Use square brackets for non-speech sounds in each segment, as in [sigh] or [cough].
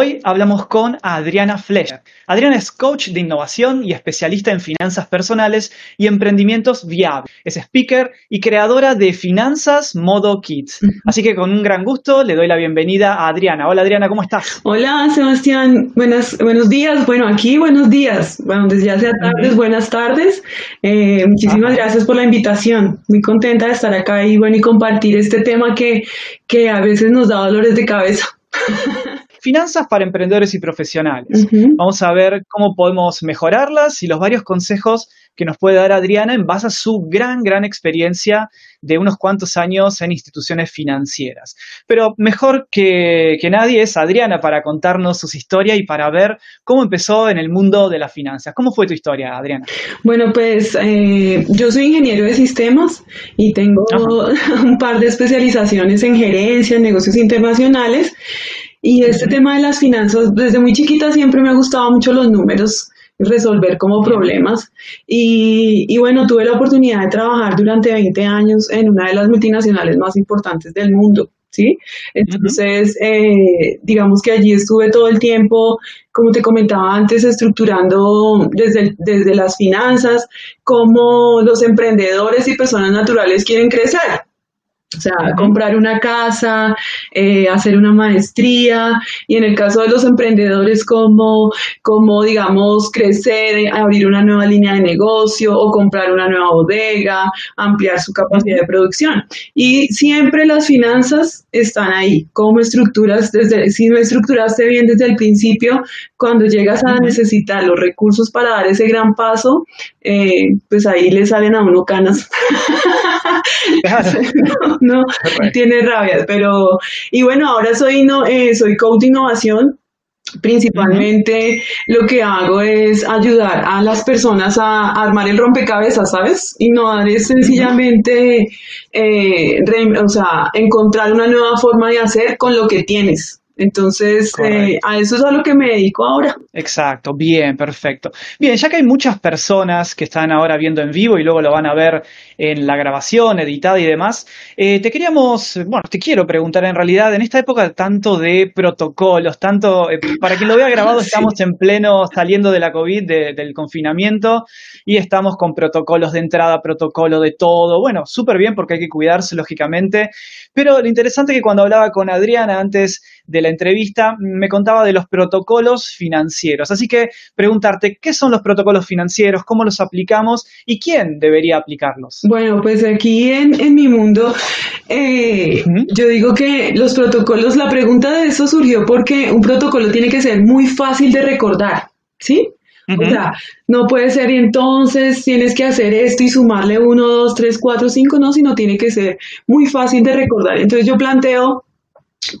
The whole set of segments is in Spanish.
Hoy hablamos con Adriana Fleischer. Adriana es coach de innovación y especialista en finanzas personales y emprendimientos viables. Es speaker y creadora de Finanzas Modo Kids. Así que con un gran gusto le doy la bienvenida a Adriana. Hola Adriana, ¿cómo estás? Hola Sebastián, buenas, buenos días. Bueno, aquí buenos días. Bueno, desde ya sea tardes, buenas tardes. Eh, muchísimas gracias por la invitación. Muy contenta de estar acá y bueno, y compartir este tema que, que a veces nos da dolores de cabeza. [laughs] Finanzas para emprendedores y profesionales. Vamos a ver cómo podemos mejorarlas y los varios consejos que nos puede dar Adriana en base a su gran, gran experiencia de unos cuantos años en instituciones financieras. Pero mejor que, nadie es Adriana para contarnos sus historias y para ver cómo empezó en el mundo de las finanzas. ¿Cómo fue tu historia, Adriana? Bueno, pues eh, yo soy ingeniero de sistemas y tengo [laughs] un par de especializaciones en gerencia, en negocios internacionales. Y este tema de las finanzas, desde muy chiquita siempre me ha gustado mucho los números, resolver como problemas. Y, y, bueno, tuve la oportunidad de trabajar durante 20 años en una de las multinacionales más importantes del mundo. ¿Sí? Entonces, eh, digamos que allí estuve todo el tiempo, como te comentaba antes, estructurando desde, desde las finanzas, cómo los emprendedores y personas naturales quieren crecer. O sea, comprar una casa, eh, hacer una maestría y en el caso de los emprendedores como, como, digamos, crecer, abrir una nueva línea de negocio o comprar una nueva bodega, ampliar su capacidad de producción. Y siempre las finanzas están ahí, como estructuras, desde, si no estructuraste bien desde el principio, cuando llegas a necesitar los recursos para dar ese gran paso, eh, pues ahí le salen a uno canas. [laughs] [laughs] no, tiene rabia, pero, y bueno, ahora soy, no, eh, soy coach de innovación, Principalmente lo que hago es ayudar a las personas a, armar el rompecabezas, ¿sabes? Innovar es sencillamente, eh, o sea, encontrar una nueva forma de hacer con lo que tienes. Entonces, eh, a eso es a lo que me dedico ahora. Exacto, bien, perfecto. Bien, ya que hay muchas personas que están ahora viendo en vivo y luego lo van a ver en la grabación, editada y demás, eh, te queríamos, bueno, te quiero preguntar en realidad, en esta época tanto de protocolos, tanto, eh, para quien lo vea grabado, [laughs] estamos en pleno saliendo de la COVID, del confinamiento, y estamos con protocolos de entrada, protocolo de todo, bueno, súper bien porque hay que cuidarse, lógicamente, pero lo interesante es que cuando hablaba con Adriana antes de la entrevista, me contaba de los protocolos financieros. Así que preguntarte, ¿qué son los protocolos financieros? ¿Cómo los aplicamos? ¿Y quién debería aplicarlos? Bueno, pues aquí en, mi mundo, eh, yo digo que los protocolos, la pregunta de eso surgió porque un protocolo tiene que ser muy fácil de recordar, ¿sí? O sea, no puede ser y entonces tienes que hacer esto y sumarle uno, dos, tres, cuatro, cinco, no, sino tiene que ser muy fácil de recordar. Entonces yo planteo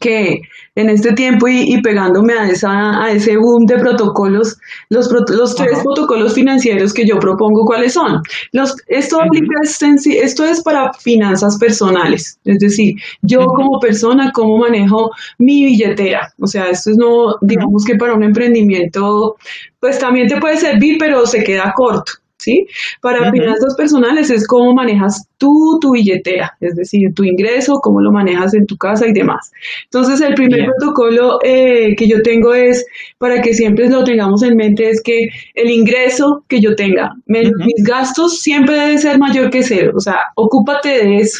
que en este tiempo y, pegándome a, esa, a ese boom de protocolos, los, los tres protocolos financieros que yo propongo, ¿cuáles son? Los, esto, aplica esto es para finanzas personales, es decir, yo como persona, cómo manejo mi billetera. O sea, esto es no, digamos que para un emprendimiento, pues también te puede servir, pero se queda corto. ¿Sí? Para finanzas personales es cómo manejas tú tu billetera, es decir, tu ingreso, cómo lo manejas en tu casa y demás. Entonces, el primer protocolo eh, que yo tengo es, para que siempre lo tengamos en mente, es que el ingreso que yo tenga, mis gastos siempre deben ser mayor que cero, o sea, ocúpate de eso.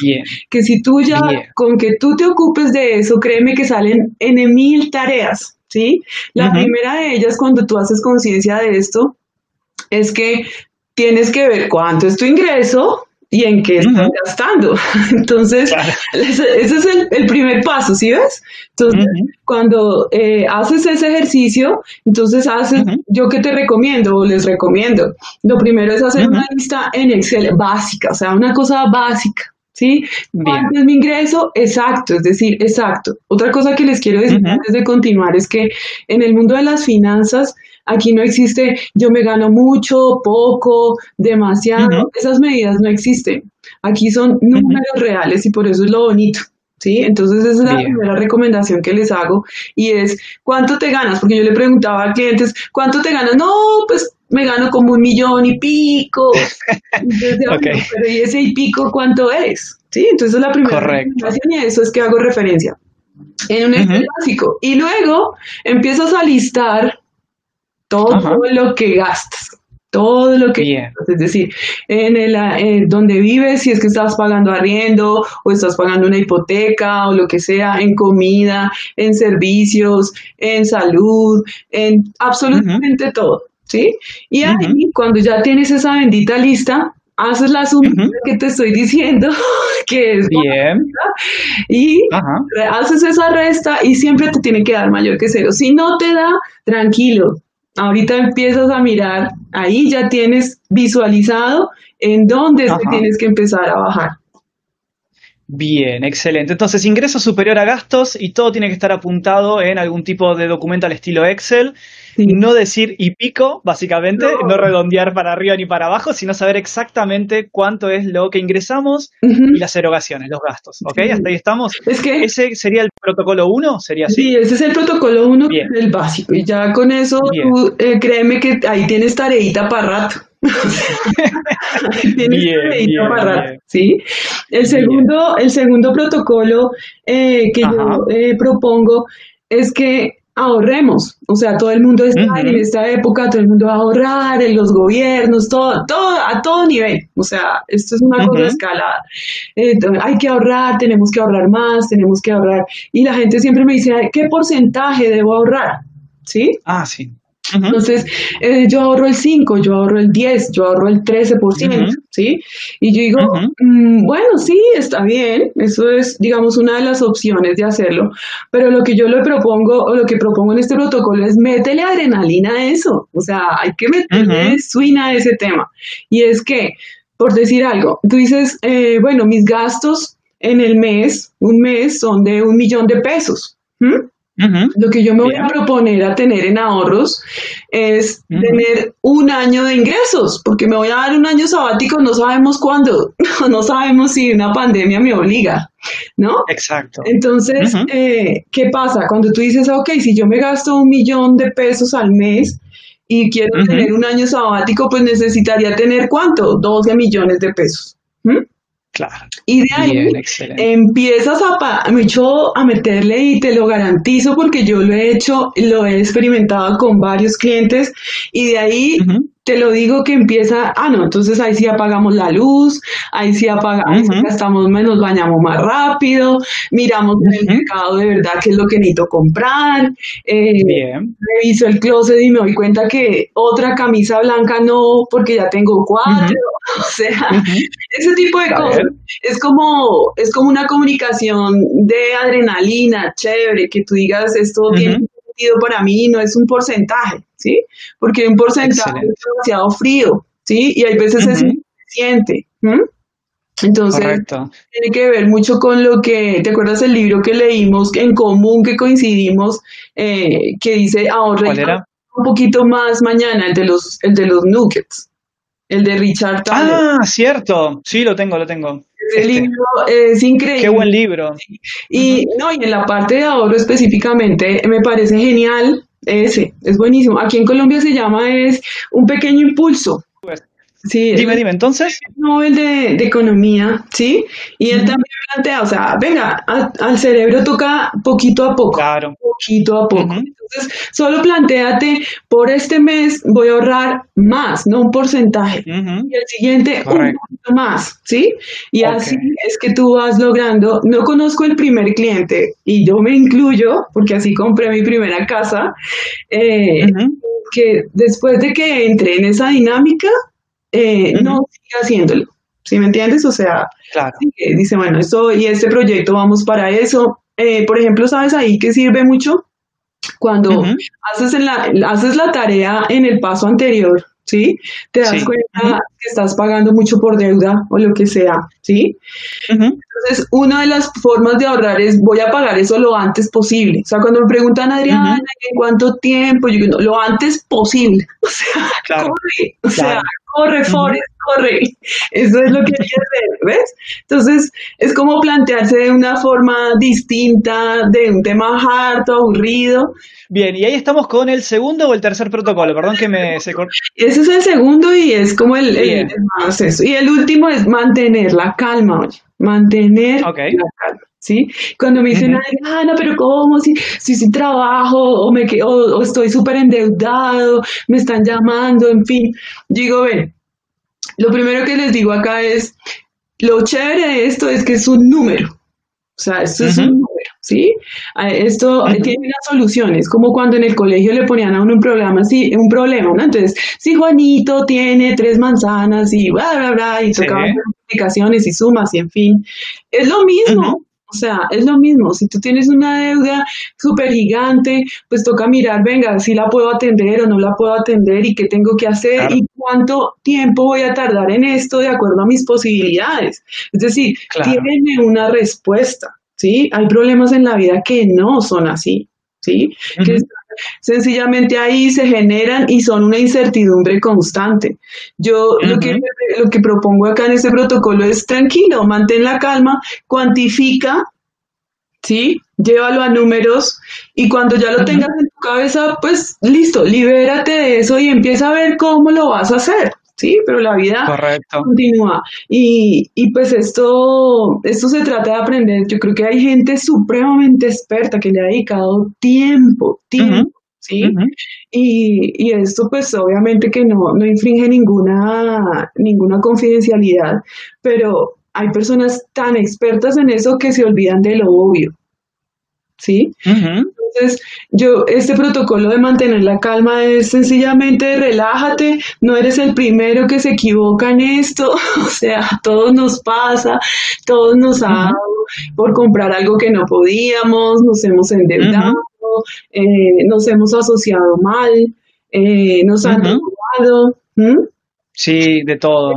Que si tú ya, con que tú te ocupes de eso, créeme que salen en mil tareas. ¿Sí? La primera de ellas, cuando tú haces conciencia de esto, es que tienes que ver cuánto es tu ingreso y en qué estás gastando. [laughs] Entonces, ese, es el, primer paso, ¿sí ves? Entonces, cuando eh, haces ese ejercicio, entonces haces, yo que te recomiendo o les recomiendo, lo primero es hacer una lista en Excel básica, o sea, una cosa básica. ¿Sí? ¿Cuánto es mi ingreso? Exacto, es decir, exacto. Otra cosa que les quiero decir antes de continuar es que en el mundo de las finanzas, Aquí no existe yo me gano mucho, poco, demasiado. Esas medidas no existen. Aquí son números reales y por eso es lo bonito. ¿Sí? Entonces esa es la primera recomendación que les hago y es ¿cuánto te ganas? Porque yo le preguntaba a clientes, ¿cuánto te ganas? No, pues me gano como un millón y pico. [laughs] Pero ¿y ese y pico cuánto es? ¿Sí? Entonces la primera recomendación y a eso es que hago referencia. en un Excel básico. Y luego empiezas a listar todo lo que gastas. Todo lo que es decir, en el eh, donde vives, si es que estás pagando arriendo o estás pagando una hipoteca o lo que sea, en comida, en servicios, en salud, en absolutamente todo, ¿sí? Y ahí, cuando ya tienes esa bendita lista, haces la suma que te estoy diciendo, [laughs] que es bien, y haces esa resta y siempre te tiene que dar mayor que cero. Si no te da, tranquilo, ahorita empiezas a mirar, ahí ya tienes visualizado en dónde tienes que empezar a bajar. Bien, excelente. Entonces, ingreso superior a gastos y todo tiene que estar apuntado en algún tipo de documento al estilo Excel. No decir y pico, básicamente, no. redondear para arriba ni para abajo, sino saber exactamente cuánto es lo que ingresamos y las erogaciones, los gastos. ¿Ok? Hasta ahí estamos. Es que, ¿Ese sería el protocolo 1? ¿Sería así? Sí, ese es el protocolo 1, el básico. Y ya con eso, eh, créeme que ahí tienes tareita para rato. [laughs] ¿sí? El segundo, el segundo protocolo eh, que yo eh, propongo es que ahorremos, o sea, todo el mundo está en esta época, todo el mundo va a ahorrar, en los gobiernos, todo, todo, a todo nivel, o sea, esto es una cosa escalada. hay que ahorrar, tenemos que ahorrar más, tenemos que ahorrar, y la gente siempre me dice, ¿qué porcentaje debo ahorrar? ¿Sí? Ah, sí. Entonces, eh, yo ahorro el 5, yo ahorro el 10, yo ahorro el 13%, ¿sí? Y yo digo, mm, bueno, sí, está bien, eso es, digamos, una de las opciones de hacerlo, pero lo que yo le propongo, o lo que propongo en este protocolo es métele adrenalina a eso, o sea, hay que meterle swing a ese tema. Y es que, por decir algo, tú dices, eh, bueno, mis gastos en el mes, un mes, son de un millón de pesos. Lo que yo me voy a proponer a tener en ahorros es tener un año de ingresos, porque me voy a dar un año sabático, no sabemos cuándo, [laughs] no sabemos si una pandemia me obliga, ¿no? Exacto. Entonces, eh, ¿qué pasa? Cuando tú dices, ok, si yo me gasto un millón de pesos al mes y quiero tener un año sabático, pues necesitaría tener cuánto? 12 millones de pesos. Claro. Y de ahí empiezas a, a meterle y te lo garantizo porque yo lo he hecho, lo he experimentado con varios clientes y de ahí te lo digo que empieza, ah, no, entonces ahí sí apagamos la luz, ahí sí apagamos, gastamos menos, bañamos más rápido, miramos en el mercado de verdad qué es lo que necesito comprar, eh, reviso el closet y me doy cuenta que otra camisa blanca no, porque ya tengo cuatro, [laughs] o sea, ese tipo de cosas. Es como, es como una comunicación de adrenalina, chévere, que tú digas esto tiene sentido para mí, no es un porcentaje. ¿Sí? Porque un porcentaje es demasiado frío, ¿sí? Y hay veces es insuficiente. Entonces, tiene que ver mucho con lo que, ¿te acuerdas el libro que leímos en común, que coincidimos, eh, que dice ahorra un poquito más mañana, el de los, el de los nuggets, el de Richard Thaler. Ah, cierto, sí, lo tengo, lo tengo. El este. libro es increíble. Qué buen libro. Y, no, y en la parte de ahorro específicamente me parece genial ese, es buenísimo. Aquí en Colombia se llama es un pequeño impulso. Sí, dime, dime, entonces. Nobel de, de Economía, ¿sí? Y él también plantea, o sea, venga, al cerebro toca poquito a poco. Claro. Poquito a poco. Entonces, solo planteate, por este mes voy a ahorrar más, no un porcentaje. Y el siguiente, un poquito más, ¿sí? Y así es que tú vas logrando. No conozco el primer cliente, y yo me incluyo, porque así compré mi primera casa, eh, que después de que entré en esa dinámica, eh, no sigue haciéndolo. ¿Sí me entiendes? O sea, dice, bueno, esto y este proyecto vamos para eso. Eh, por ejemplo, ¿sabes ahí que sirve mucho? Cuando haces, en la, haces la tarea en el paso anterior, ¿sí? Te das cuenta que estás pagando mucho por deuda o lo que sea, ¿sí? Entonces, una de las formas de ahorrar es voy a pagar eso lo antes posible. O sea, cuando me preguntan, Adriana, ¿en cuánto tiempo? Yo digo, lo antes posible. [laughs] O sea, corre, o sea, corre, Forrest, corre. Eso es lo que hay que hacer, ¿ves? Entonces, es como plantearse de una forma distinta, de un tema harto, aburrido. Bien, y ahí estamos con el segundo o el tercer protocolo, perdón que me se Ese es el segundo y es como el, más eso. Y el último es mantener la calma, oye, mantener la calma. ¿sí? Cuando me dicen, Ana, pero ¿cómo? Si, si, si trabajo o, me, o, estoy súper endeudado, me están llamando, en fin. Digo, ven, lo primero que les digo acá es, lo chévere de esto es que es un número. O sea, esto es un número, ¿sí? Esto tiene una solución. Es como cuando en el colegio le ponían a uno un programa, sí, un problema, ¿no? Entonces, si Juanito tiene tres manzanas y bla, bla, bla, y tocaban multiplicaciones y sumas y en fin. Es lo mismo. O sea, es lo mismo, si tú tienes una deuda súper gigante, pues toca mirar, venga, si la puedo atender o no la puedo atender y qué tengo que hacer y cuánto tiempo voy a tardar en esto de acuerdo a mis posibilidades. Es decir, tiene una respuesta, ¿sí? Hay problemas en la vida que no son así, ¿sí? Que sencillamente ahí se generan y son una incertidumbre constante. Yo lo, que, lo que propongo acá en este protocolo es tranquilo, mantén la calma, cuantifica, ¿sí? Llévalo a números y cuando ya lo tengas en tu cabeza, pues listo, libérate de eso y empieza a ver cómo lo vas a hacer. ¿Sí? Pero la vida continúa. Y, y, pues esto, esto se trata de aprender. Yo creo que hay gente supremamente experta que le ha dedicado tiempo, tiempo. ¿Sí? y, y, esto pues obviamente que no, no infringe ninguna, ninguna confidencialidad, pero hay personas tan expertas en eso que se olvidan de lo obvio. ¿sí? Entonces, yo, este protocolo de mantener la calma es sencillamente relájate, no eres el primero que se equivoca en esto, [laughs] o sea, todos nos pasa, todos nos ha dado por comprar algo que no podíamos, nos hemos endeudado, eh, nos hemos asociado mal, eh, nos han robado. Sí, de todo.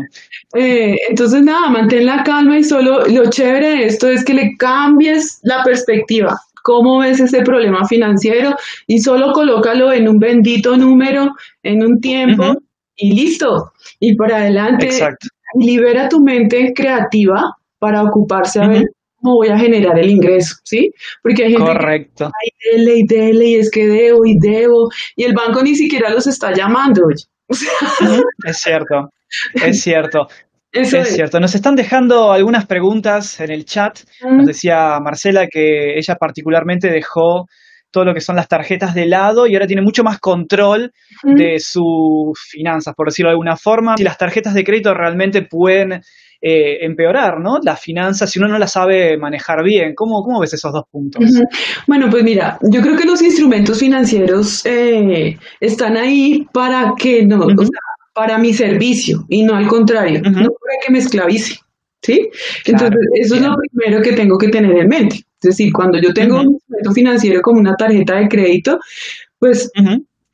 Eh, entonces, nada, mantén la calma y solo lo chévere de esto es que le cambies la perspectiva cómo ves ese problema financiero y solo colócalo en un bendito número, en un tiempo y listo. Y para adelante, Exacto. libera tu mente creativa para ocuparse a ver cómo voy a generar el ingreso, ¿sí? Porque hay gente Correcto. que dele y dele y es que debo y debo y el banco ni siquiera los está llamando. [laughs] es cierto, es cierto es, cierto. Nos están dejando algunas preguntas en el chat. Nos decía Marcela que ella particularmente dejó todo lo que son las tarjetas de lado y ahora tiene mucho más control de sus finanzas, por decirlo de alguna forma. Si las tarjetas de crédito realmente pueden eh, empeorar, ¿no? Las finanzas si uno no las sabe manejar bien. ¿Cómo, cómo ves esos dos puntos? Bueno, pues mira, yo creo que los instrumentos financieros eh, están ahí para que no, para mi servicio y no al contrario, no para que me esclavice. ¿Sí? Entonces, eso es lo primero que tengo que tener en mente. Es decir, cuando yo tengo un instrumento financiero como una tarjeta de crédito, pues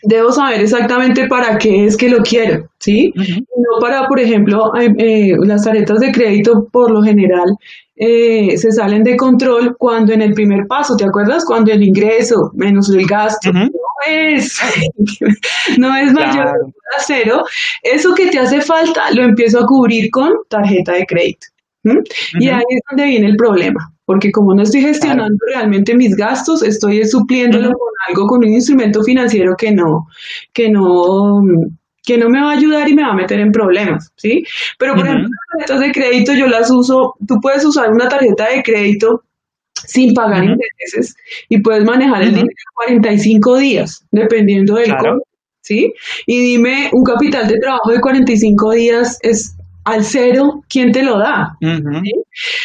debo saber exactamente para qué es que lo quiero, ¿sí? No para, por ejemplo, eh, eh, las tarjetas de crédito por lo general eh, se salen de control cuando en el primer paso, ¿te acuerdas? Cuando el ingreso menos el gasto es, [laughs] no es mayor a cero, eso que te hace falta lo empiezo a cubrir con tarjeta de crédito. Y ahí es donde viene el problema, porque como no estoy gestionando realmente mis gastos, estoy supliéndolo con algo, con un instrumento financiero que no, que no, que no me va a ayudar y me va a meter en problemas, ¿sí? Pero, por ejemplo, las tarjetas de crédito yo las uso, tú puedes usar una tarjeta de crédito sin pagar intereses y puedes manejar el dinero 45 días, dependiendo del claro. ¿sí? Y dime, un capital de trabajo de 45 días es al cero, ¿quién te lo da?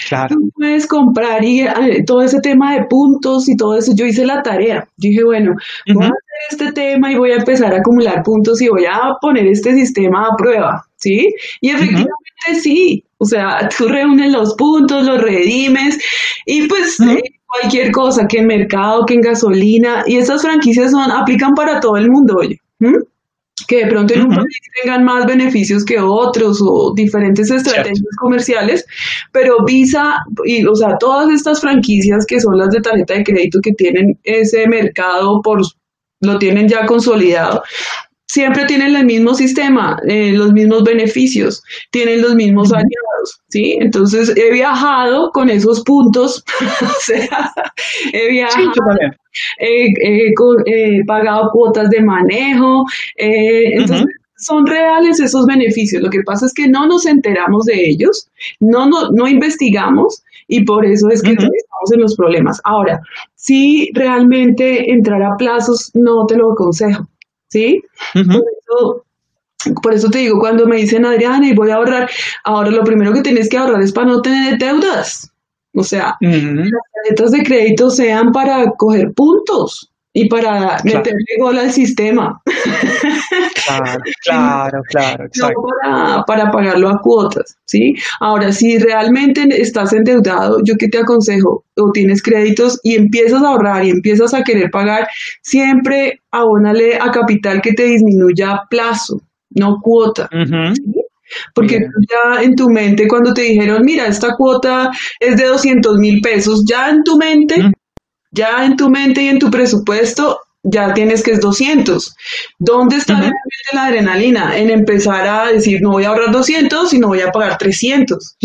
claro. Tú puedes comprar y eh, todo ese tema de puntos y todo eso, yo hice la tarea. dije, bueno, voy a hacer este tema y voy a empezar a acumular puntos y voy a poner este sistema a prueba, ¿sí? Y efectivamente sí, o sea, tú reúnes los puntos, los redimes y pues eh, cualquier cosa, que en mercado, que en gasolina, y estas franquicias son, aplican para todo el mundo, oye que de pronto en un país tengan más beneficios que otros o diferentes estrategias comerciales, pero Visa y o sea, todas estas franquicias que son las de tarjeta de crédito que tienen ese mercado por lo tienen ya consolidado, siempre tienen el mismo sistema, eh, los mismos beneficios, tienen los mismos aliados, ¿sí? Entonces he viajado con esos puntos, [laughs] o sea, he viajado, he pagado cuotas de manejo, eh, entonces son reales esos beneficios. Lo que pasa es que no nos enteramos de ellos, no, no, no investigamos y por eso es que estamos en los problemas. Ahora, si realmente entrar a plazos, no te lo aconsejo, ¿sí? por, eso, te digo, cuando me dicen, Adriana, y voy a ahorrar, ahora lo primero que tienes que ahorrar es para no tener deudas. O sea, las tarjetas de crédito sean para coger puntos y para meterle gol al sistema. [laughs] Claro, claro, [laughs] claro. Exacto. No para, pagarlo a cuotas, ¿sí? Ahora, si realmente estás endeudado, yo qué te aconsejo, o tienes créditos y empiezas a ahorrar y empiezas a querer pagar, siempre abónale a capital que te disminuya plazo, no cuota. Porque ya en tu mente, cuando te dijeron, mira, esta cuota es de 200 mil pesos, ya en tu mente ya en tu mente y en tu presupuesto ya tienes que es 200. ¿Dónde está la adrenalina? En empezar a decir, no voy a ahorrar 200, sino voy a pagar 300.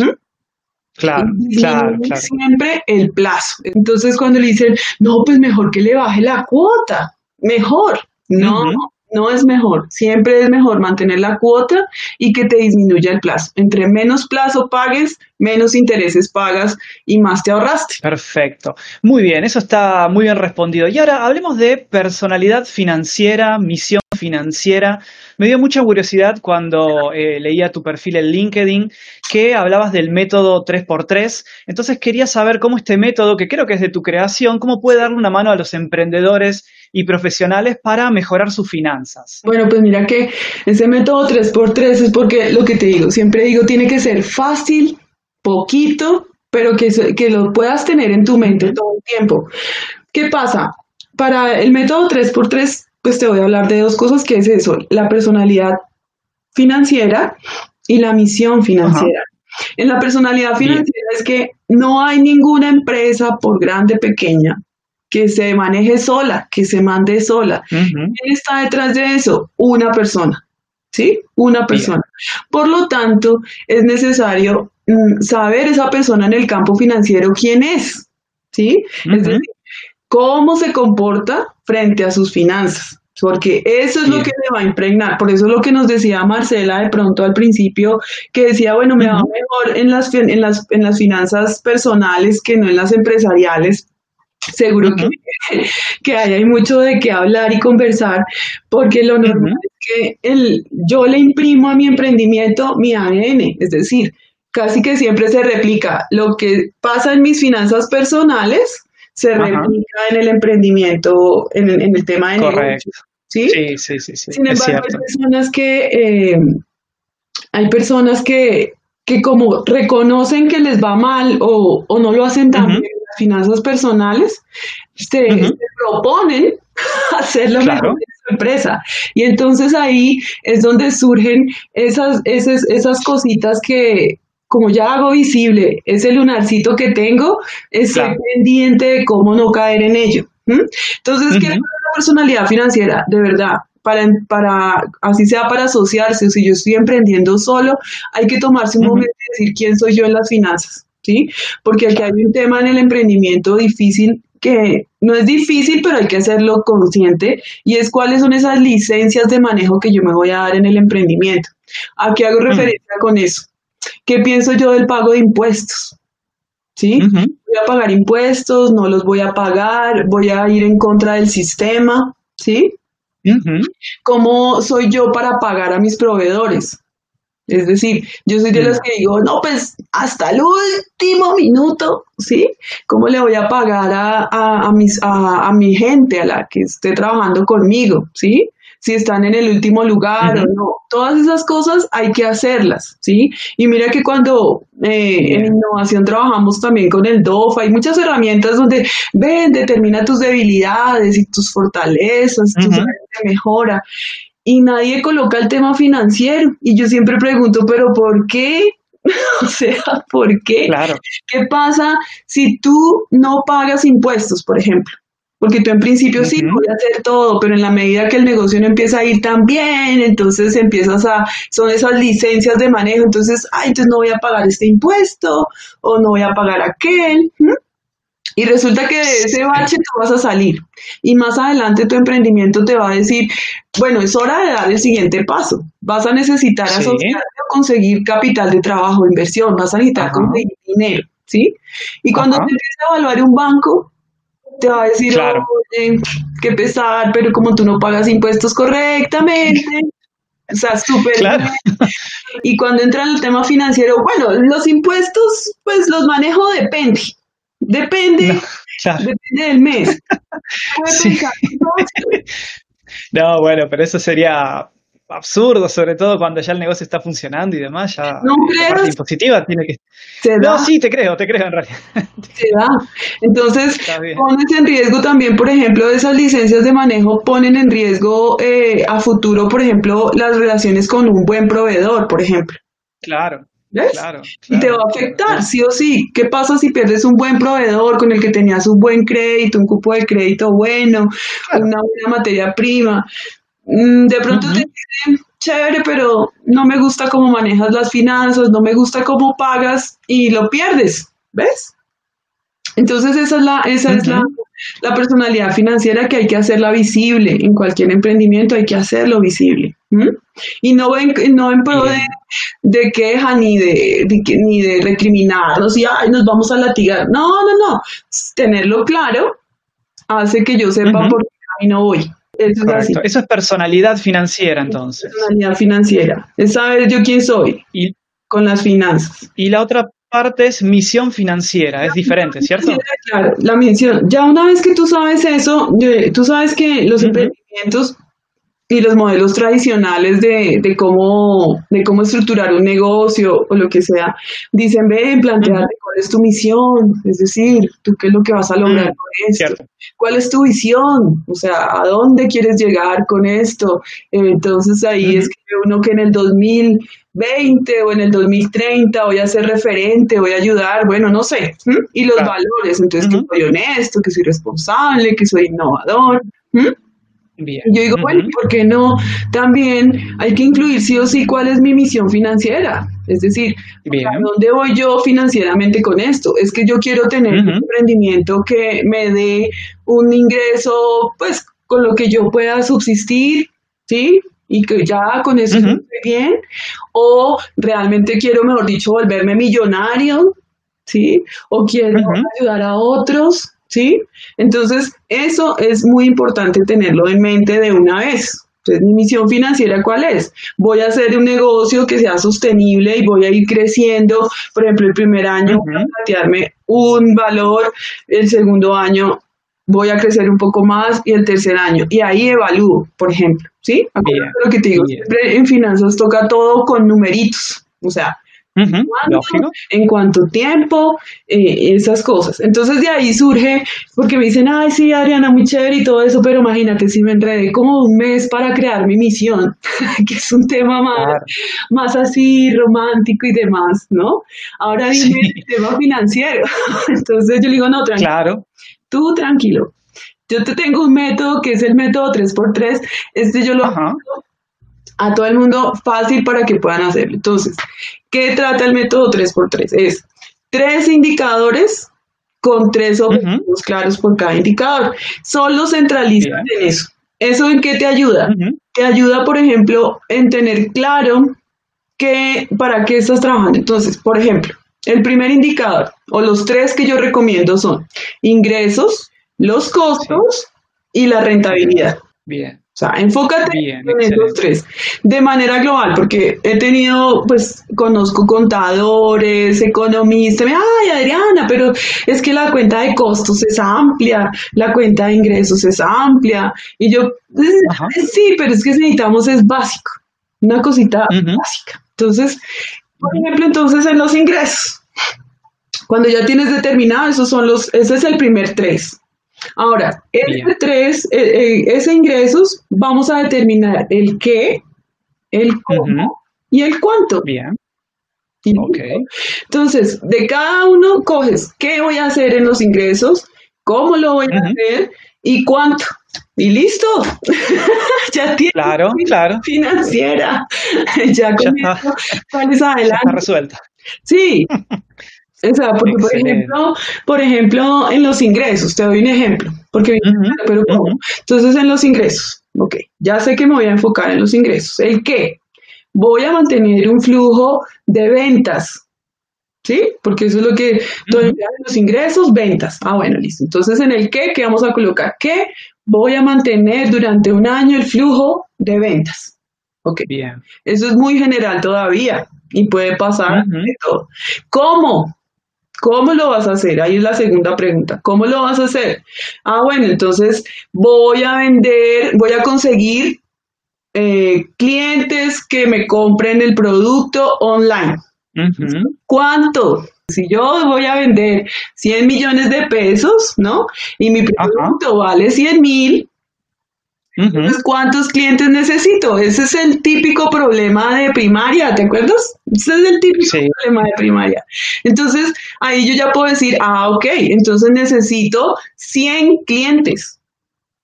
Claro, claro, claro. Siempre el plazo. Entonces, cuando le dicen, no, pues mejor que le baje la cuota, mejor. No, no es mejor. Siempre es mejor mantener la cuota y que te disminuya el plazo. Entre menos plazo pagues, menos intereses pagas y más te ahorraste. Perfecto. Muy bien, eso está muy bien respondido. Y ahora hablemos de personalidad financiera, misión financiera. Me dio mucha curiosidad cuando eh, leía tu perfil en LinkedIn que hablabas del método 3x3. Entonces quería saber cómo este método, que creo que es de tu creación, cómo puede darle una mano a los emprendedores y profesionales para mejorar sus finanzas. Bueno, pues mira que ese método 3x3 es porque lo que te digo, siempre digo, tiene que ser fácil, poquito, pero que, que lo puedas tener en tu mente todo el tiempo. ¿Qué pasa? Para el método 3x3 pues te voy a hablar de dos cosas, que es eso, la personalidad financiera y la misión financiera. En la personalidad financiera es que no hay ninguna empresa, por grande o pequeña, que se maneje sola, que se mande sola. ¿Quién está detrás de eso? Una persona, ¿sí? Una persona. Por lo tanto, es necesario mm, saber esa persona en el campo financiero quién es, ¿sí? Es decir, cómo se comporta frente a sus finanzas. Porque eso es lo que le va a impregnar. Por eso es lo que nos decía Marcela de pronto al principio, que decía, bueno, me va mejor en las, en, las, en las finanzas personales que no en las empresariales. Seguro que, [laughs] que hay mucho de qué hablar y conversar, porque lo normal que el, yo le imprimo a mi emprendimiento mi ADN, es decir, casi que siempre se replica lo que pasa en mis finanzas personales, se replica en el emprendimiento, en, el tema de Correcto. ¿sí? Sí, sí, sí. Sin embargo, hay personas que, eh, hay personas que, que como reconocen que les va mal o, no lo hacen tan bien en las finanzas personales, se, proponen [laughs] hacerlo mejor en su empresa. Y entonces ahí es donde surgen esas, esas, esas cositas que, como ya hago visible ese lunarcito que tengo, estoy pendiente de cómo no caer en ello. Entonces, ¿qué es la personalidad financiera? De verdad, para, para, así sea para asociarse, o si yo estoy emprendiendo solo, hay que tomarse un momento y decir quién soy yo en las finanzas, ¿sí? Porque aquí hay un tema en el emprendimiento difícil que no es difícil, pero hay que hacerlo consciente, y es cuáles son esas licencias de manejo que yo me voy a dar en el emprendimiento. ¿A qué hago referencia con eso? ¿Qué pienso yo del pago de impuestos? ¿Sí? Voy a pagar impuestos, no los voy a pagar, voy a ir en contra del sistema, ¿sí? ¿Cómo soy yo para pagar a mis proveedores? Es decir, yo soy de los que digo, no, pues hasta el último minuto, ¿sí? ¿Cómo le voy a pagar a, mis, a, mi gente, a la que esté trabajando conmigo, ¿sí? si están en el último lugar o no. Todas esas cosas hay que hacerlas, ¿sí? Y mira que cuando eh, en innovación trabajamos también con el DOF, hay muchas herramientas donde ven, determina tus debilidades y tus fortalezas, tus de mejora. Y nadie coloca el tema financiero. Y yo siempre pregunto, ¿pero por qué? [laughs] o sea, ¿por qué? Claro. ¿Qué pasa si tú no pagas impuestos, por ejemplo? Porque tú en principio sí voy a hacer todo, pero en la medida que el negocio no empieza a ir tan bien, entonces empiezas a, son esas licencias de manejo, entonces, ay, entonces no voy a pagar este impuesto o no voy a pagar aquel. Y resulta que de ese bache tú vas a salir. Y más adelante tu emprendimiento te va a decir, bueno, es hora de dar el siguiente paso. Vas a necesitar asociarte o conseguir capital de trabajo, inversión, vas a necesitar conseguir dinero, ¿sí? Y cuando te empieza a evaluar un banco, te va a decir, claro. qué pesar, pero como tú no pagas impuestos correctamente, o sea, súper. Claro. Y cuando entra en el tema financiero, bueno, los impuestos, pues los manejo depende. Depende, depende del mes. [laughs] [laughs] no, bueno, pero eso sería absurdo, sobre todo cuando ya el negocio está funcionando y demás, ya no la parte impositiva tiene que... no, sí, te creo, te creo en realidad. [laughs] Se da. Entonces, pones en riesgo también, por ejemplo, esas licencias de manejo ponen en riesgo eh, a futuro, por ejemplo, las relaciones con un buen proveedor, por ejemplo. Claro. ¿Ves? Claro, y te va a afectar, sí o sí. ¿Qué pasa si pierdes un buen proveedor con el que tenías un buen crédito, un cupo de crédito bueno, una buena materia prima? Mm, de pronto te dicen, chévere, pero no me gusta cómo manejas las finanzas, no me gusta cómo pagas y lo pierdes, ¿ves? Entonces esa es la, esa es la, personalidad financiera que hay que hacerla visible. En cualquier emprendimiento hay que hacerlo visible. Y no en, no en pro de, queja ni de, ni de recriminarnos y Ay, nos vamos a latigar. No, no, no. Tenerlo claro hace que yo sepa por qué no voy. Eso es, Eso es personalidad financiera, entonces. Personalidad financiera. Es saber yo quién soy y, con las finanzas. Y la otra parte es misión financiera, es diferente, ¿cierto? Claro, la misión. Ya una vez que tú sabes eso, tú sabes que los emprendimientos y los modelos tradicionales de, de, cómo, de cómo estructurar un negocio o lo que sea, dicen, ven, planteate cuál es tu misión, es decir, tú qué es lo que vas a lograr con esto, cuál es tu visión, o sea, a dónde quieres llegar con esto. Entonces ahí es que uno que en el 2020 o en el 2030 voy a ser referente, voy a ayudar, bueno, no sé, y los valores, entonces que soy honesto, que soy responsable, que soy innovador. Yo digo, bueno, ¿por qué no? También hay que incluir sí o sí cuál es mi misión financiera. Es decir, ¿a dónde voy yo financieramente con esto? Es que yo quiero tener un emprendimiento que me dé un ingreso, pues, con lo que yo pueda subsistir, ¿sí? Y que ya con eso estoy bien. O realmente quiero, mejor dicho, volverme millonario, ¿sí? O quiero ayudar a otros, ¿sí? Entonces, eso es muy importante tenerlo en mente de una vez. Entonces, mi misión financiera, ¿cuál es? Voy a hacer un negocio que sea sostenible y voy a ir creciendo. Por ejemplo, el primer año voy a plantearme un valor, el segundo año voy a crecer un poco más y el tercer año. Y ahí evalúo, por ejemplo, ¿sí? lo que te digo, siempre en finanzas toca todo con numeritos. O sea, en cuánto tiempo, eh, esas cosas. Entonces de ahí surge, porque me dicen, ay, sí, Adriana, muy chévere y todo eso, pero imagínate si me enredé como un mes para crear mi misión, [laughs] que es un tema más, más así romántico y demás, ¿no? Ahora dime el tema financiero. [laughs] Entonces yo le digo, no, tranquilo. Claro. Tú tranquilo. Yo te tengo un método que es el método 3x3. Este yo lo hago a todo el mundo fácil para que puedan hacerlo. Entonces, ¿qué trata el método 3x3? Es tres indicadores con tres objetivos claros por cada indicador. Solo centralizan en eso. ¿Eso en qué te ayuda? Te ayuda, por ejemplo, en tener claro que, para qué estás trabajando. Entonces, por ejemplo, el primer indicador o los tres que yo recomiendo son ingresos, los costos y la rentabilidad. Bien. O sea, enfócate en esos tres de manera global, porque he tenido, pues, conozco contadores, economistas, ay, Adriana, pero es que la cuenta de costos es amplia, la cuenta de ingresos es amplia, y yo, sí, pero es que necesitamos es básico, una cosita básica. Entonces, por ejemplo, entonces en los ingresos, cuando ya tienes determinado, esos son los, ese es el primer tres. Ahora, ese tres, eh, eh, ese ingresos, vamos a determinar el qué, el cómo y el cuánto. Bien. Entonces, de cada uno coges qué voy a hacer en los ingresos, cómo lo voy a hacer y cuánto. Y listo. [laughs] ya tienes claro, claro. financiera. [laughs] ya con eso, ¿cuál es [laughs] adelante? está resuelta. Sí. O sea, porque por ejemplo, por ejemplo, en los ingresos, te doy un ejemplo, porque pero Entonces, en los ingresos, ok, ya sé que me voy a enfocar en los ingresos. ¿El qué? Voy a mantener un flujo de ventas, ¿sí? Porque eso es lo que, uh los ingresos, ventas. Ah, bueno, listo. Entonces, en el qué, ¿qué vamos a colocar? ¿Qué? Voy a mantener durante un año el flujo de ventas. Ok. Bien. Eso es muy general todavía y puede pasar de todo. ¿Cómo? ¿Cómo lo vas a hacer? Ahí es la segunda pregunta. ¿Cómo lo vas a hacer? Ah, bueno, entonces voy a vender, voy a conseguir eh, clientes que me compren el producto online. ¿Cuánto? Si yo voy a vender 100 millones de pesos, ¿no? Y mi producto vale 100 mil, ¿cuántos clientes necesito? Ese es el típico problema de primaria, ¿te acuerdas? Ese es el típico problema de primaria. Entonces, ahí yo ya puedo decir, ah, ok, entonces necesito 100 clientes.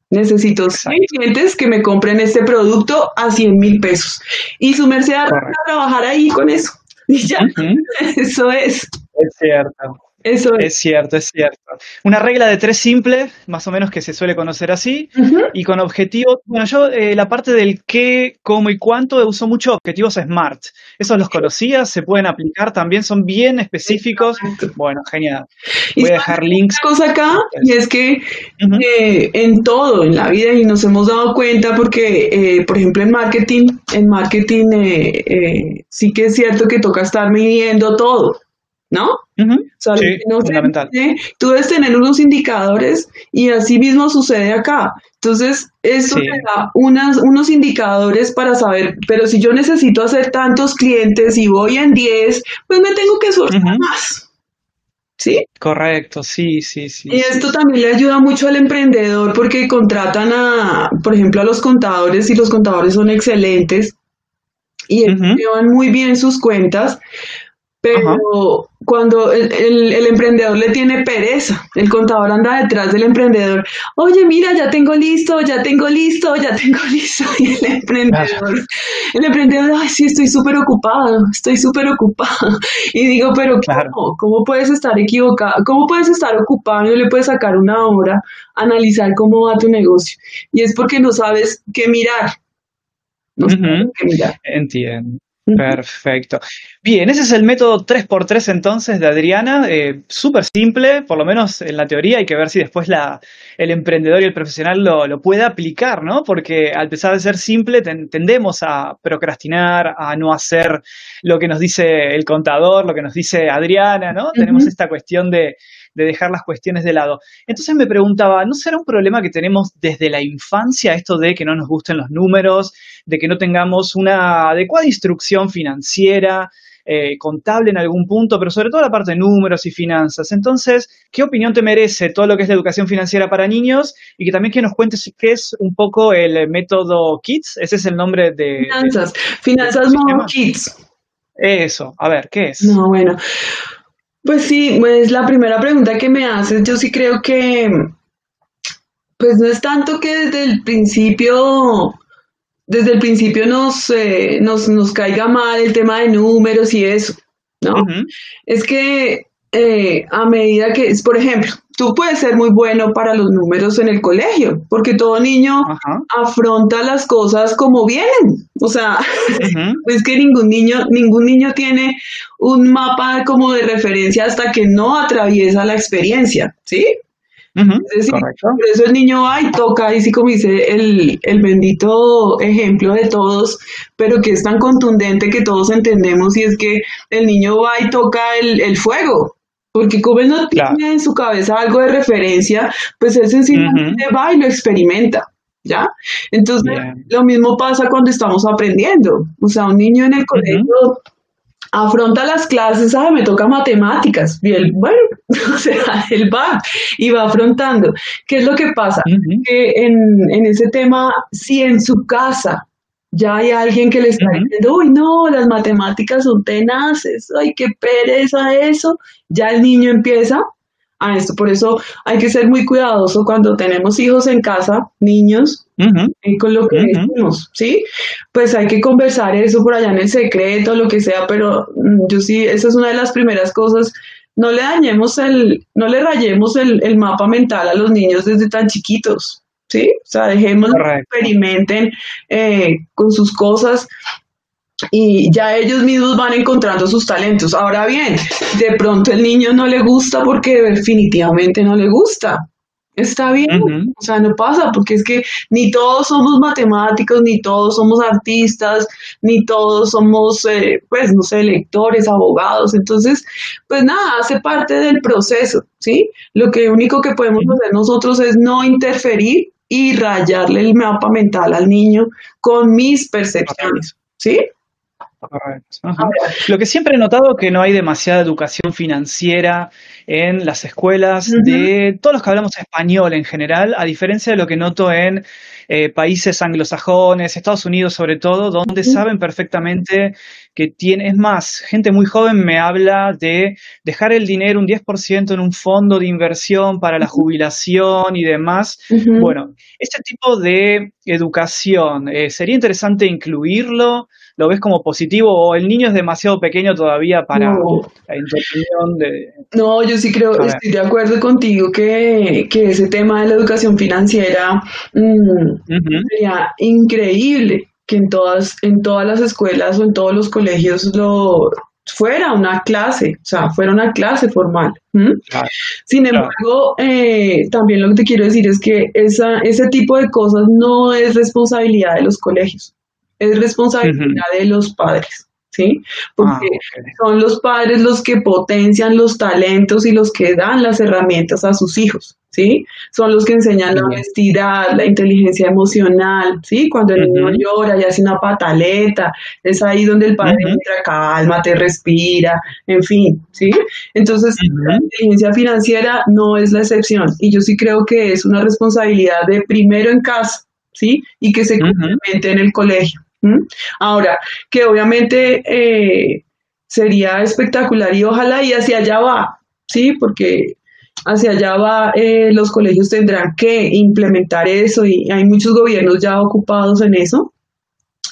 Necesito 100 clientes que me compren este producto a 100 mil pesos. Y su merced a trabajar ahí con eso. [laughs] Y ya, eso es. Es cierto. Eso es. cierto, es cierto. Una regla de tres simple, más o menos que se suele conocer así, y con objetivos. Bueno, yo eh, la parte del qué, cómo y cuánto uso mucho objetivos SMART. Esos los conocías, se pueden aplicar también, son bien específicos. Bueno, genial. Voy a dejar links. Una cosa acá, y es que eh, en todo, en la vida, y nos hemos dado cuenta porque, eh, por ejemplo, en marketing, en marketing sí que es cierto que toca estar midiendo todo. ¿No? sí, fundamental. tú debes tener unos indicadores y así mismo sucede acá. Entonces, eso te da unas, unos indicadores para saber, pero si yo necesito hacer tantos clientes y voy en 10, pues me tengo que esforzar más. ¿Sí? Correcto, sí, sí, sí. Y esto también le ayuda mucho al emprendedor porque contratan a, por ejemplo, a los contadores y los contadores son excelentes y llevan muy bien sus cuentas, pero cuando el, emprendedor le tiene pereza, el contador anda detrás del emprendedor, oye, mira, ya tengo listo, ya tengo listo, ya tengo [laughs] listo. Y el emprendedor, el emprendedor, ay, sí, estoy súper ocupado, estoy súper ocupado. Y digo, pero ¿cómo? ¿cómo puedes estar equivocado? ¿Cómo puedes estar ocupado? No le puedes sacar una hora, analizar cómo va tu negocio. Y es porque no sabes qué mirar. No sabes qué mirar. Entiendo. Perfecto. Bien, ese es el método 3x3 entonces de Adriana, eh, súper simple, por lo menos en la teoría, hay que ver si después la, el emprendedor y el profesional lo, lo puede aplicar, ¿no? Porque al pesar de ser simple, tendemos a procrastinar, a no hacer lo que nos dice el contador, lo que nos dice Adriana, ¿no? Tenemos esta cuestión de, de dejar las cuestiones de lado. Entonces me preguntaba, ¿no será un problema que tenemos desde la infancia esto de que no nos gusten los números, de que no tengamos una adecuada instrucción financiera? Eh, contable en algún punto, pero sobre todo la parte de números y finanzas. Entonces, ¿qué opinión te merece todo lo que es la educación financiera para niños? Y que también que nos cuentes qué es un poco el método KIDS, ese es el nombre de... Finanzas, finanzas KIDS. Eso, a ver, ¿qué es? No, bueno, pues sí, pues la primera pregunta que me haces, yo sí creo que, pues no es tanto que desde el principio, desde el principio nos, eh, nos, nos caiga mal el tema de números y eso, ¿no? Es que eh, a medida que, por ejemplo, tú puedes ser muy bueno para los números en el colegio, porque todo niño afronta las cosas como vienen. O sea, [laughs] es que ningún niño, ningún niño tiene un mapa como de referencia hasta que no atraviesa la experiencia, ¿sí? es decir, por eso el niño va y toca, y sí como dice el, el bendito ejemplo de todos, pero que es tan contundente que todos entendemos, y es que el niño va y toca el, el fuego, porque como él no tiene en su cabeza algo de referencia, pues él sencillamente va y lo experimenta, ¿ya? Entonces, lo mismo pasa cuando estamos aprendiendo. O sea, un niño en el colegio afronta las clases, ah, me toca matemáticas, y él, bueno, [laughs] o sea, él va y va afrontando. ¿Qué es lo que pasa? Que en, en ese tema, si en su casa ya hay alguien que le está diciendo, uy, no, las matemáticas son tenaces, ay, qué pereza eso, ya el niño empieza a esto. Por eso hay que ser muy cuidadoso cuando tenemos hijos en casa, niños, eh, con lo que decimos, ¿sí? Pues hay que conversar eso por allá en el secreto, lo que sea, pero mm, yo sí, esa es una de las primeras cosas no le dañemos el, no le rayemos el, mapa mental a los niños desde tan chiquitos, ¿sí? O sea, dejemos que experimenten eh, con sus cosas y ya ellos mismos van encontrando sus talentos. Ahora bien, de pronto el niño no le gusta porque definitivamente no le gusta. Está bien, o sea, no pasa, porque es que ni todos somos matemáticos, ni todos somos artistas, ni todos somos, eh, pues, no sé, lectores, abogados. Entonces, pues nada, hace parte del proceso, ¿sí? Lo que único que podemos hacer nosotros es no interferir y rayarle el mapa mental al niño con mis percepciones, ¿sí? Lo que siempre he notado es que no hay demasiada educación financiera en las escuelas de todos los que hablamos español en general, a diferencia de lo que noto en eh, países anglosajones, Estados Unidos sobre todo, donde saben perfectamente que tiene, es más, gente muy joven me habla de dejar el dinero un 10% en un fondo de inversión para la jubilación y demás. Bueno, este tipo de educación, eh, ¿sería interesante incluirlo? ¿Lo ves como positivo o el niño es demasiado pequeño todavía para, la en de... No, yo sí creo, estoy de acuerdo contigo que, ese tema de la educación financiera mm, sería increíble que en todas, en todas las escuelas o en todos los colegios lo fuera una clase, o sea, fuera una clase formal. Sin embargo, eh, también lo que te quiero decir es que esa, ese tipo de cosas no es responsabilidad de los colegios es responsabilidad de los padres, ¿sí? Porque ah, son los padres los que potencian los talentos y los que dan las herramientas a sus hijos, ¿sí? Son los que enseñan la honestidad, la inteligencia emocional, ¿sí? Cuando el niño llora y hace una pataleta, es ahí donde el padre entra, calma, te respira, en fin, ¿sí? Entonces, la inteligencia financiera no es la excepción y yo sí creo que es una responsabilidad de primero en casa, ¿sí? Y que se complemente en el colegio. Ahora, que obviamente eh, sería espectacular y ojalá y hacia allá va, ¿sí? Porque hacia allá va, eh, los colegios tendrán que implementar eso y hay muchos gobiernos ya ocupados en eso.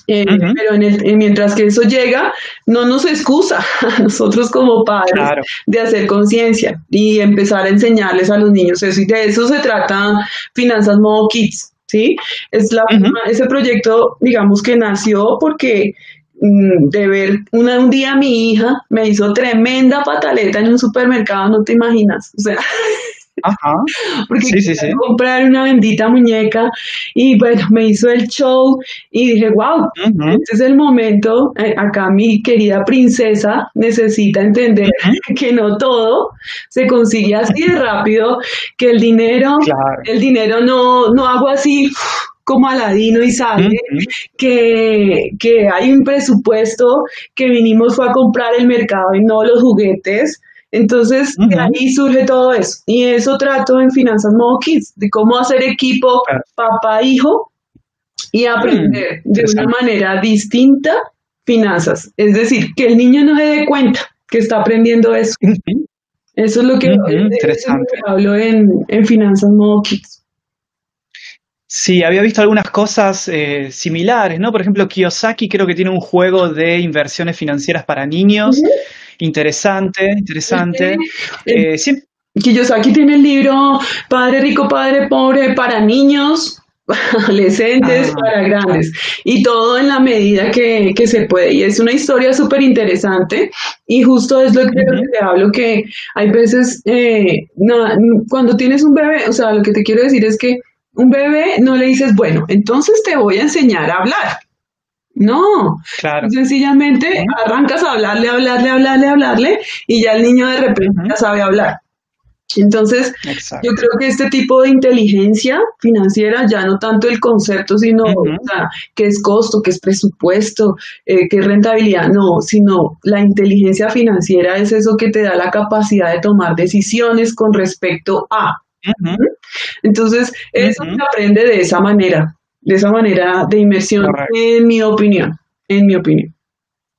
Eh, pero en el, mientras que eso llega, no nos excusa [laughs] a nosotros como padres de hacer conciencia y empezar a enseñarles a los niños eso. Y de eso se trata Finanzas Modo Kids. ¿Sí? Es la, Ese proyecto, digamos que nació porque mm, de ver una, un día mi hija me hizo tremenda pataleta en un supermercado, no te imaginas, o sea, [laughs] Ajá. [laughs] Porque sí, sí, comprar una bendita muñeca y bueno, me hizo el show y dije, wow, este es el momento, eh, acá mi querida princesa necesita entender [laughs] que no todo se consigue así de rápido, que el dinero, el dinero no, no hago así como Aladino y sabe que, que, hay un presupuesto que vinimos fue a comprar el mercado y no los juguetes. Entonces, ahí surge todo eso. Y eso trato en Finanzas Modo Kids, de cómo hacer equipo papá-hijo y aprender mm, de una manera distinta finanzas. Es decir, que el niño no se dé cuenta que está aprendiendo eso. Eso es lo que, hablo en, Finanzas Modo Kids. Sí, había visto algunas cosas eh, similares, ¿no? Por ejemplo, Kiyosaki creo que tiene un juego de inversiones financieras para niños. Interesante, interesante. Eh, sí. Kiyosaki tiene el libro Padre Rico, Padre Pobre para niños, [laughs] adolescentes, ah, para grandes, y todo en la medida que, se puede. Y es una historia súper interesante y justo es lo que te hablo, que hay veces, eh, cuando tienes un bebé, o sea, lo que te quiero decir es que un bebé no le dices, bueno, entonces te voy a enseñar a hablar. No, claro. sencillamente arrancas a hablarle, hablarle, hablarle, hablarle y ya el niño de repente ya sabe hablar. Entonces, yo creo que este tipo de inteligencia financiera, ya no tanto el concepto, sino qué es costo, qué es presupuesto, eh, qué es rentabilidad, no, sino la inteligencia financiera es eso que te da la capacidad de tomar decisiones con respecto a. Entonces, eso se aprende de esa manera de esa manera de inmersión, en mi opinión, en mi opinión.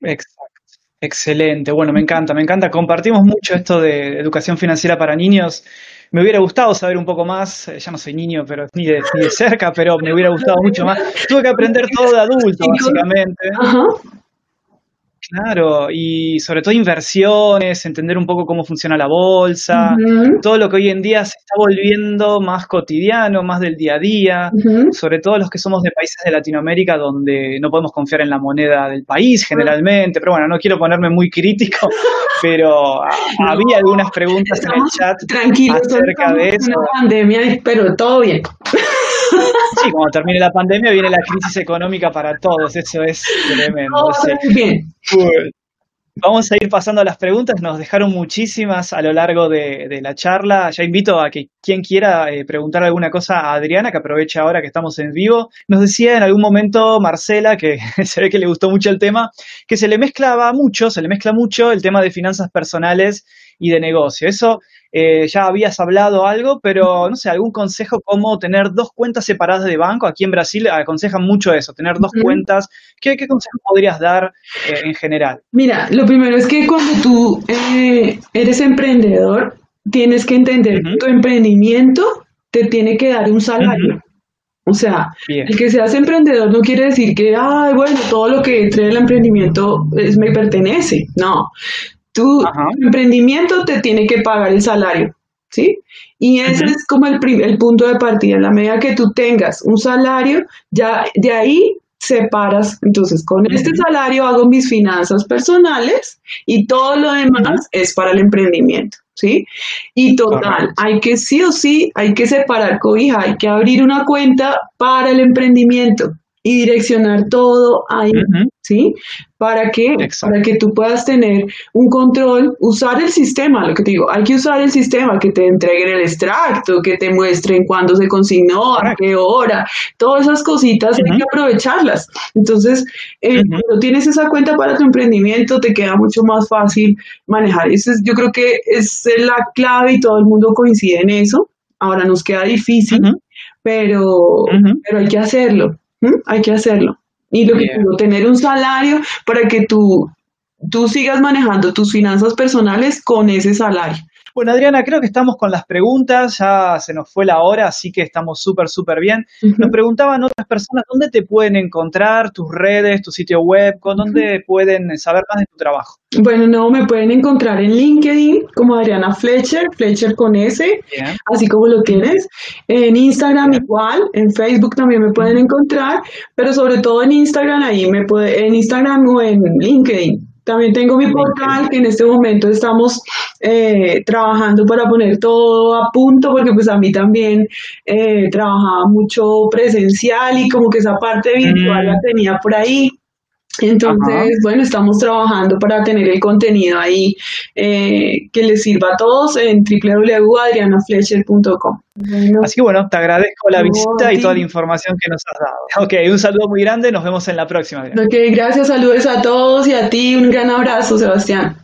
Exacto. Excelente, bueno, me encanta, me encanta. Compartimos mucho esto de educación financiera para niños. Me hubiera gustado saber un poco más, eh, ya no soy niño, pero ni de, ni de cerca, pero me hubiera gustado mucho más. Tuve que aprender todo de adulto, [laughs] básicamente. Claro, y sobre todo inversiones, entender un poco cómo funciona la bolsa, todo lo que hoy en día se está volviendo más cotidiano, más del día a día, sobre todo los que somos de países de Latinoamérica donde no podemos confiar en la moneda del país generalmente, pero bueno, no quiero ponerme muy crítico, [laughs] pero había algunas preguntas en el chat acerca de eso. pandemia, pero todo bien. Sí, cuando termine la pandemia viene la crisis económica para todos, eso es tremendo. Bien. Vamos a ir pasando a las preguntas, nos dejaron muchísimas a lo largo de, la charla. Ya invito a que quien quiera eh, preguntar alguna cosa a Adriana, que aproveche ahora que estamos en vivo. Nos decía en algún momento Marcela, que [laughs] se ve que le gustó mucho el tema, que se le mezclaba mucho, se le mezcla mucho el tema de finanzas personales y de negocio. Eso eh, ya habías hablado algo, pero no sé, algún consejo como tener dos cuentas separadas de banco. Aquí en Brasil aconsejan mucho eso, tener dos cuentas. ¿Qué, consejo podrías dar eh, en general? Mira, lo primero es que cuando tú eh, eres emprendedor, tienes que entender que tu emprendimiento te tiene que dar un salario. O sea, el que seas emprendedor no quiere decir que, ay, bueno, todo lo que entre el emprendimiento es, me pertenece. No, tu emprendimiento te tiene que pagar el salario, ¿sí? Y ese es como el, el punto de partida. En la medida que tú tengas un salario, ya de ahí separas, entonces con este salario hago mis finanzas personales y todo lo demás es para el emprendimiento, ¿sí? Y total, hay que sí o sí, hay que separar cobija, hay que abrir una cuenta para el emprendimiento y direccionar todo ahí, ¿sí? ¿Para que Para que tú puedas tener un control, usar el sistema, lo que te digo, hay que usar el sistema, que te entreguen el extracto, que te muestren cuándo se consignó, a qué hora, todas esas cositas hay que aprovecharlas. Entonces, eh, cuando tienes esa cuenta para tu emprendimiento, te queda mucho más fácil manejar. Eso es, yo creo que es la clave y todo el mundo coincide en eso. Ahora nos queda difícil, pero, pero hay que hacerlo. Hay que hacerlo. Y lo que tener un salario para que tú, tú sigas manejando tus finanzas personales con ese salario. Bueno, Adriana, creo que estamos con las preguntas, ya se nos fue la hora, así que estamos súper, súper bien. Nos preguntaban otras personas, ¿dónde te pueden encontrar tus redes, tu sitio web, con dónde pueden saber más de tu trabajo? Bueno, no, me pueden encontrar en LinkedIn como Adriana Fletcher, Fletcher con S, así como lo tienes. En Instagram igual, en Facebook también me pueden encontrar, pero sobre todo en Instagram, ahí me puede, en Instagram o en LinkedIn. También tengo mi portal que en este momento estamos eh, trabajando para poner todo a punto porque pues a mí también eh, trabajaba mucho presencial y como que esa parte virtual la mm. tenía por ahí. Entonces, bueno, estamos trabajando para tener el contenido ahí eh, que les sirva a todos en www.adrianafletcher.com. Así que bueno, te agradezco la visita y toda la información que nos has dado. Ok, un saludo muy grande, nos vemos en la próxima. Ok, gracias, saludos a todos y a ti, un gran abrazo, Sebastián.